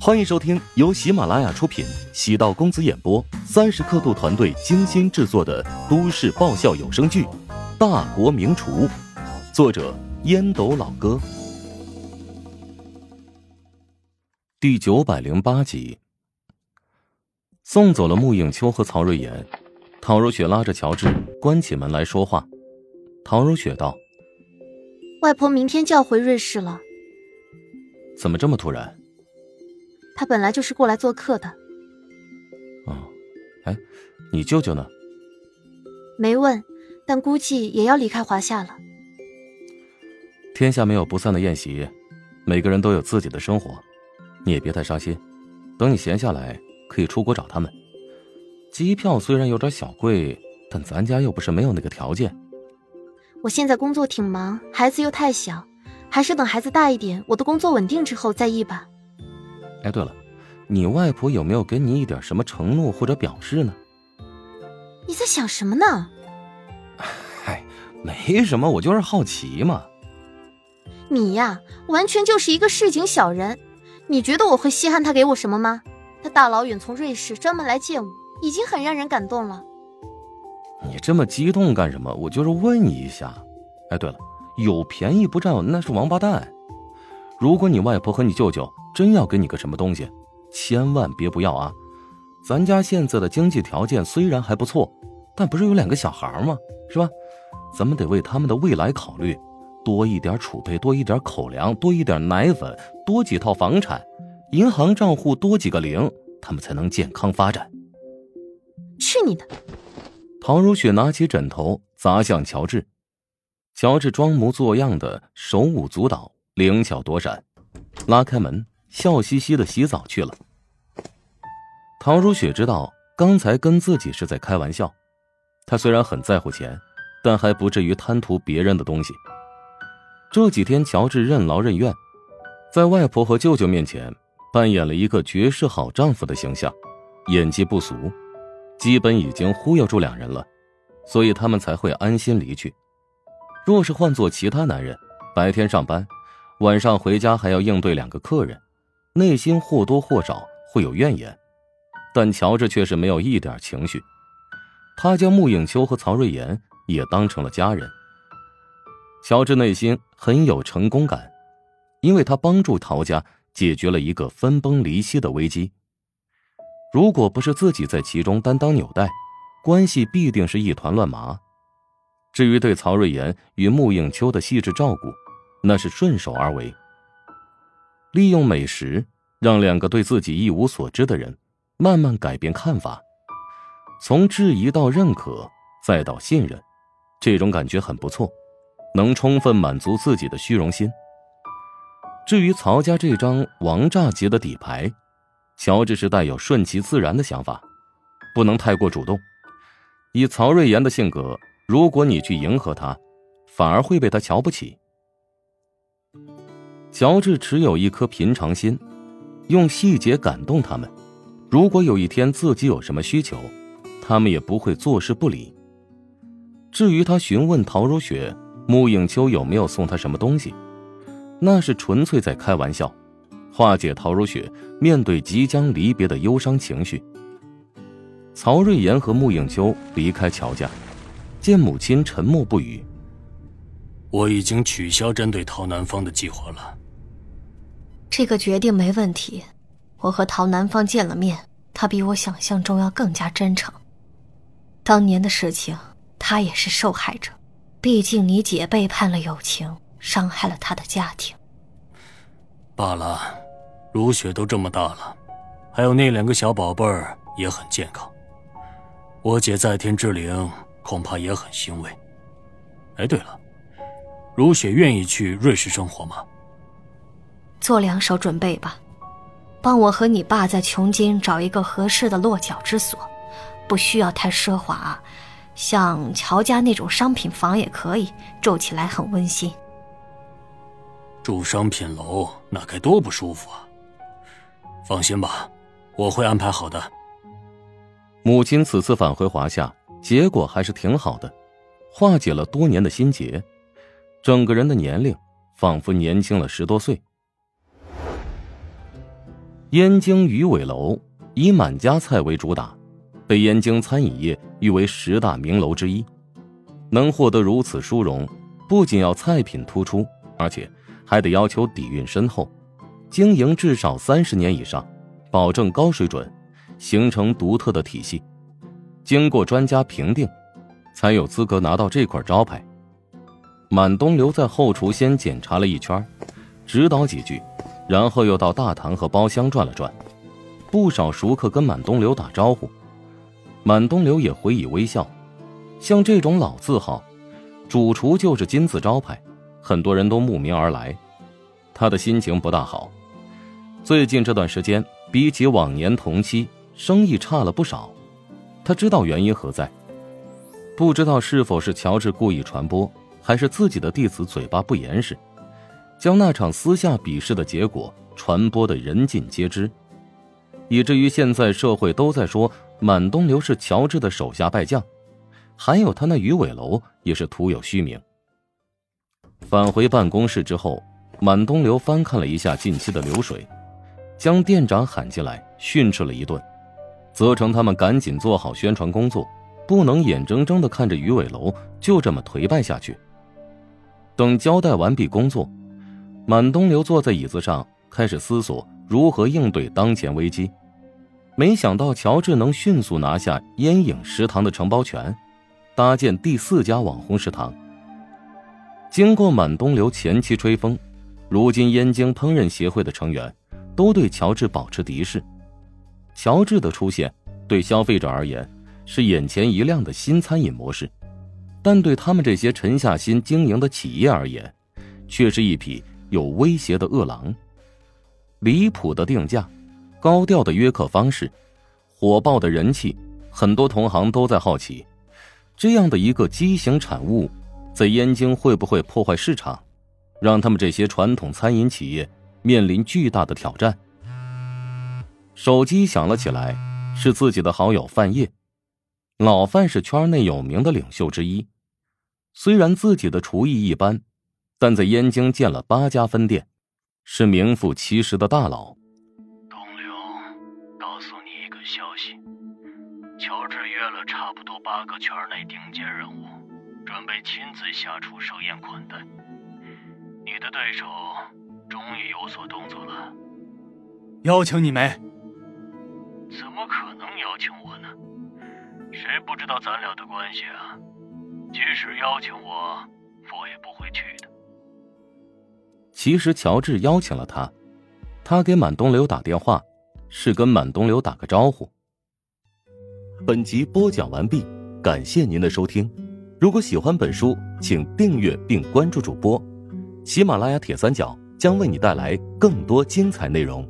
欢迎收听由喜马拉雅出品、喜道公子演播、三十刻度团队精心制作的都市爆笑有声剧《大国名厨》，作者烟斗老哥，第九百零八集。送走了穆影秋和曹瑞妍，陶如雪拉着乔治关起门来说话。陶如雪道：“外婆明天就要回瑞士了，怎么这么突然？”他本来就是过来做客的。哦，哎，你舅舅呢？没问，但估计也要离开华夏了。天下没有不散的宴席，每个人都有自己的生活，你也别太伤心。等你闲下来，可以出国找他们。机票虽然有点小贵，但咱家又不是没有那个条件。我现在工作挺忙，孩子又太小，还是等孩子大一点，我的工作稳定之后再议吧。哎，对了，你外婆有没有给你一点什么承诺或者表示呢？你在想什么呢？嗨，没什么，我就是好奇嘛。你呀，完全就是一个市井小人。你觉得我会稀罕他给我什么吗？他大老远从瑞士专门来见我，已经很让人感动了。你这么激动干什么？我就是问你一下。哎，对了，有便宜不占那是王八蛋。如果你外婆和你舅舅真要给你个什么东西，千万别不要啊！咱家现在的经济条件虽然还不错，但不是有两个小孩吗？是吧？咱们得为他们的未来考虑，多一点储备，多一点口粮，多一点奶粉，多几套房产，银行账户多几个零，他们才能健康发展。去你的！唐如雪拿起枕头砸向乔治，乔治装模作样的手舞足蹈。灵巧躲闪，拉开门，笑嘻嘻的洗澡去了。唐如雪知道刚才跟自己是在开玩笑，她虽然很在乎钱，但还不至于贪图别人的东西。这几天，乔治任劳任怨，在外婆和舅舅面前扮演了一个绝世好丈夫的形象，演技不俗，基本已经忽悠住两人了，所以他们才会安心离去。若是换做其他男人，白天上班。晚上回家还要应对两个客人，内心或多或少会有怨言，但乔治却是没有一点情绪。他将穆影秋和曹瑞妍也当成了家人。乔治内心很有成功感，因为他帮助陶家解决了一个分崩离析的危机。如果不是自己在其中担当纽带，关系必定是一团乱麻。至于对曹瑞妍与穆影秋的细致照顾，那是顺手而为，利用美食让两个对自己一无所知的人慢慢改变看法，从质疑到认可，再到信任，这种感觉很不错，能充分满足自己的虚荣心。至于曹家这张王炸级的底牌，乔治是带有顺其自然的想法，不能太过主动。以曹瑞妍的性格，如果你去迎合他，反而会被他瞧不起。乔治持有一颗平常心，用细节感动他们。如果有一天自己有什么需求，他们也不会坐视不理。至于他询问陶如雪、穆影秋有没有送他什么东西，那是纯粹在开玩笑，化解陶如雪面对即将离别的忧伤情绪。曹瑞妍和穆影秋离开乔家，见母亲沉默不语。我已经取消针对陶南方的计划了。这个决定没问题，我和陶南方见了面，他比我想象中要更加真诚。当年的事情，他也是受害者，毕竟你姐背叛了友情，伤害了他的家庭。罢了，如雪都这么大了，还有那两个小宝贝儿也很健康，我姐在天之灵恐怕也很欣慰。哎，对了，如雪愿意去瑞士生活吗？做两手准备吧，帮我和你爸在琼京找一个合适的落脚之所，不需要太奢华，像乔家那种商品房也可以，住起来很温馨。住商品楼那该多不舒服啊！放心吧，我会安排好的。母亲此次返回华夏，结果还是挺好的，化解了多年的心结，整个人的年龄仿佛年轻了十多岁。燕京鱼尾楼以满家菜为主打，被燕京餐饮业誉为十大名楼之一。能获得如此殊荣，不仅要菜品突出，而且还得要求底蕴深厚，经营至少三十年以上，保证高水准，形成独特的体系。经过专家评定，才有资格拿到这块招牌。满东流在后厨先检查了一圈，指导几句，然后又到大堂和包厢转了转。不少熟客跟满东流打招呼，满东流也回以微笑。像这种老字号，主厨就是金字招牌，很多人都慕名而来。他的心情不大好，最近这段时间比起往年同期，生意差了不少。他知道原因何在，不知道是否是乔治故意传播。还是自己的弟子嘴巴不严实，将那场私下比试的结果传播的人尽皆知，以至于现在社会都在说满东流是乔治的手下败将，还有他那鱼尾楼也是徒有虚名。返回办公室之后，满东流翻看了一下近期的流水，将店长喊进来训斥了一顿，责成他们赶紧做好宣传工作，不能眼睁睁的看着鱼尾楼就这么颓败下去。等交代完毕工作，满东流坐在椅子上，开始思索如何应对当前危机。没想到乔治能迅速拿下烟影食堂的承包权，搭建第四家网红食堂。经过满东流前期吹风，如今燕京烹饪协会的成员都对乔治保持敌视。乔治的出现，对消费者而言是眼前一亮的新餐饮模式。但对他们这些沉下心经营的企业而言，却是一匹有威胁的恶狼。离谱的定价，高调的约客方式，火爆的人气，很多同行都在好奇，这样的一个畸形产物，在燕京会不会破坏市场，让他们这些传统餐饮企业面临巨大的挑战？手机响了起来，是自己的好友范烨。老范是圈内有名的领袖之一。虽然自己的厨艺一般，但在燕京建了八家分店，是名副其实的大佬。东流，告诉你一个消息，乔治约了差不多八个圈内顶尖人物，准备亲自下厨设宴款待。你的对手终于有所动作了。邀请你没？怎么可能邀请我呢？谁不知道咱俩的关系啊？即使邀请我，我也不会去的。其实乔治邀请了他，他给满东流打电话，是跟满东流打个招呼。本集播讲完毕，感谢您的收听。如果喜欢本书，请订阅并关注主播。喜马拉雅铁三角将为你带来更多精彩内容。